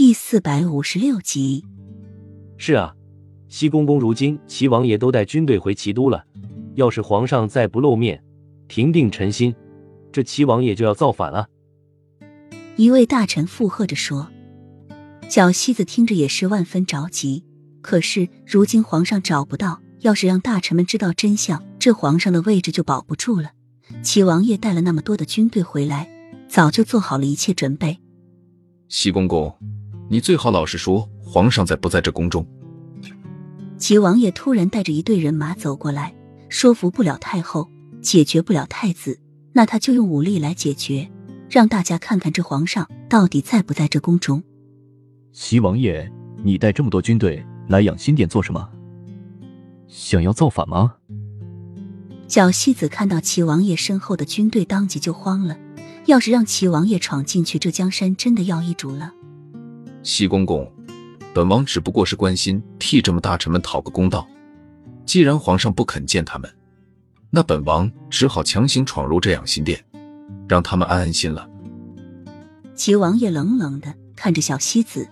第四百五十六集。是啊，西公公如今齐王爷都带军队回齐都了，要是皇上再不露面，平定臣心，这齐王爷就要造反了。一位大臣附和着说。小西子听着也是万分着急。可是如今皇上找不到，要是让大臣们知道真相，这皇上的位置就保不住了。齐王爷带了那么多的军队回来，早就做好了一切准备。西公公。你最好老实说，皇上在不在这宫中？齐王爷突然带着一队人马走过来，说服不了太后，解决不了太子，那他就用武力来解决，让大家看看这皇上到底在不在这宫中。齐王爷，你带这么多军队来养心殿做什么？想要造反吗？小戏子看到齐王爷身后的军队，当即就慌了。要是让齐王爷闯进去，这江山真的要易主了。西公公，本王只不过是关心替这么大臣们讨个公道。既然皇上不肯见他们，那本王只好强行闯入这养心殿，让他们安安心了。齐王爷冷冷的看着小西子，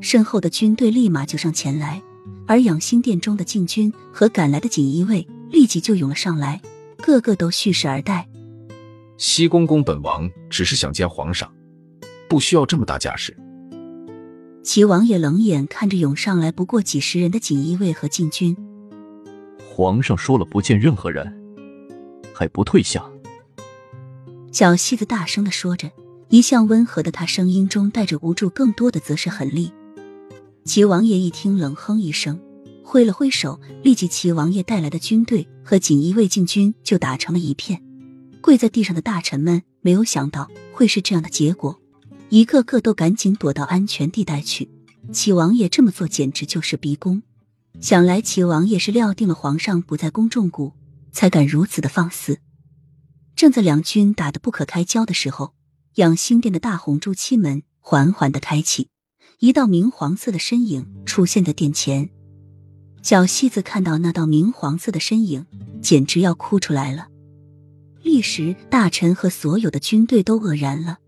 身后的军队立马就上前来，而养心殿中的禁军和赶来的锦衣卫立即就涌了上来，个个都蓄势而待。西公公，本王只是想见皇上，不需要这么大架势。齐王爷冷眼看着涌上来不过几十人的锦衣卫和禁军，皇上说了不见任何人，还不退下。小西子大声的说着，一向温和的他声音中带着无助，更多的则是狠厉。齐王爷一听，冷哼一声，挥了挥手，立即齐王爷带来的军队和锦衣卫禁军就打成了一片。跪在地上的大臣们没有想到会是这样的结果。一个个都赶紧躲到安全地带去。齐王爷这么做简直就是逼宫，想来齐王爷是料定了皇上不在宫中谷，才敢如此的放肆。正在两军打得不可开交的时候，养心殿的大红朱漆门缓缓的开启，一道明黄色的身影出现在殿前。小戏子看到那道明黄色的身影，简直要哭出来了。立时，大臣和所有的军队都愕然了。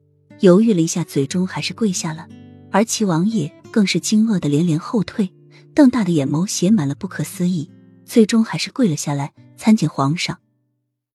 犹豫了一下，最终还是跪下了，而齐王爷更是惊愕的连连后退，瞪大的眼眸写满了不可思议，最终还是跪了下来，参见皇上。